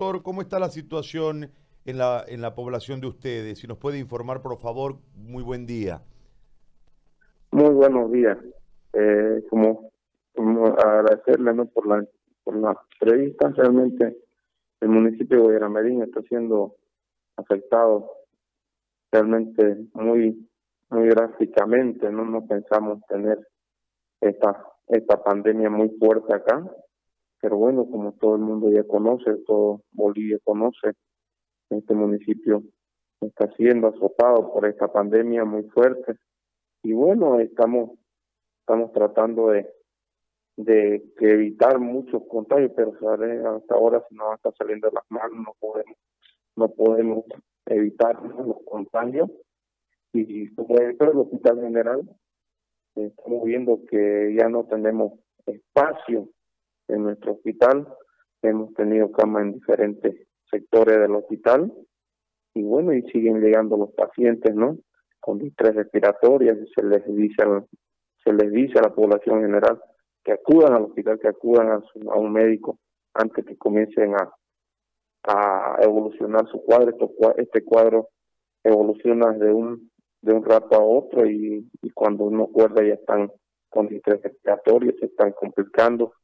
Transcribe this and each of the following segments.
Doctor, ¿cómo está la situación en la, en la población de ustedes? Si nos puede informar, por favor, muy buen día. Muy buenos días. Eh, como, agradecerle ¿no? por la por la entrevista. Realmente el municipio de Guayaramerín está siendo afectado realmente muy muy drásticamente. No no pensamos tener esta esta pandemia muy fuerte acá pero bueno, como todo el mundo ya conoce, todo Bolivia conoce, este municipio está siendo azotado por esta pandemia muy fuerte. Y bueno, estamos estamos tratando de de que evitar muchos contagios, pero hasta ahora si no está saliendo las manos no podemos no podemos evitar los contagios y como dentro del hospital general estamos viendo que ya no tenemos espacio en nuestro hospital. Hemos tenido cama en diferentes sectores del hospital y bueno, y siguen llegando los pacientes, ¿no? Con distrés respiratorias se les dice a, se les dice a la población general que acudan al hospital, que acudan a, a un médico antes que comiencen a, a evolucionar su cuadro. Este cuadro evoluciona de un de un rato a otro y, cuando uno acuerda ya están con distrés respiratorios, se están complicando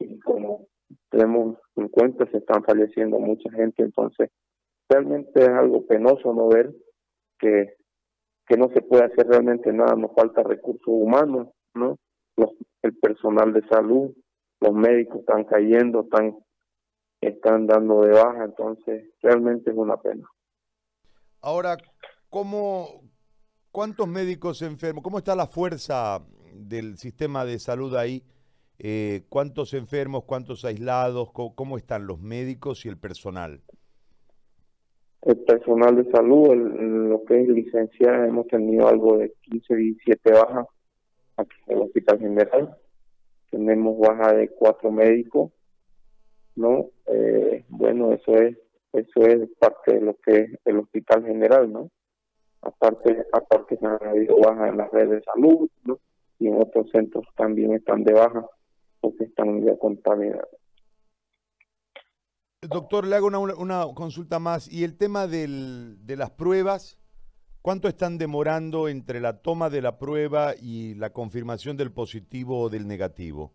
y como tenemos en cuenta se están falleciendo mucha gente, entonces realmente es algo penoso no ver que, que no se puede hacer realmente nada, nos falta recursos humanos, ¿no? Los, el personal de salud, los médicos están cayendo, están están dando de baja, entonces realmente es una pena. Ahora, ¿cómo, ¿cuántos médicos enfermos? ¿Cómo está la fuerza del sistema de salud ahí? Eh, ¿Cuántos enfermos, cuántos aislados? ¿Cómo, están los médicos y el personal? El personal de salud, lo que es licenciada, hemos tenido algo de 15, 17 bajas aquí en el Hospital General. Tenemos baja de cuatro médicos, ¿no? Eh, bueno, eso es eso es parte de lo que es el Hospital General, ¿no? Aparte, aparte se han habido bajas en las redes de salud, ¿no? Y en otros centros también están de baja porque están ya contaminados. Doctor, le hago una, una, consulta más. ¿Y el tema del, de las pruebas? ¿Cuánto están demorando entre la toma de la prueba y la confirmación del positivo o del negativo?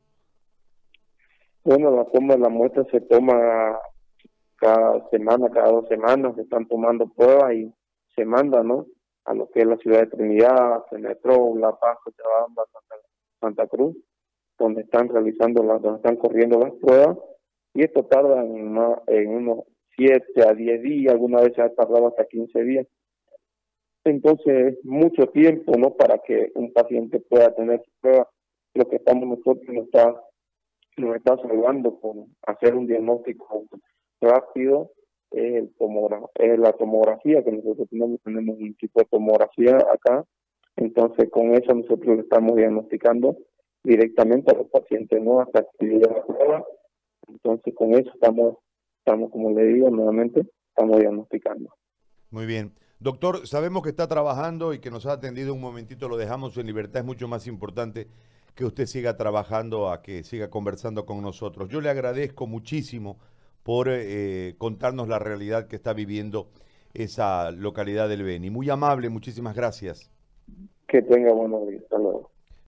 Bueno, la toma de la muestra se toma cada semana, cada dos semanas, se están tomando pruebas y se manda, ¿no? A lo que es la ciudad de Trinidad, Cenetro, La Paz, Cochabamba, Santa Cruz donde están realizando las, donde están corriendo las pruebas, y esto tarda en, en unos 7 a 10 días, alguna vez ha tardado hasta 15 días. Entonces, mucho tiempo, ¿no? Para que un paciente pueda tener su prueba. Lo que estamos nosotros nos está, nos está salvando con hacer un diagnóstico rápido es, el es la tomografía que nosotros tenemos, tenemos un tipo de tomografía acá. Entonces, con eso nosotros estamos diagnosticando directamente a los pacientes, no hasta que la prueba. Entonces, con eso estamos, estamos, como le digo nuevamente, estamos diagnosticando. Muy bien. Doctor, sabemos que está trabajando y que nos ha atendido un momentito, lo dejamos en libertad, es mucho más importante que usted siga trabajando, a que siga conversando con nosotros. Yo le agradezco muchísimo por eh, contarnos la realidad que está viviendo esa localidad del Beni. Muy amable, muchísimas gracias. Que tenga buenos días. Hasta luego.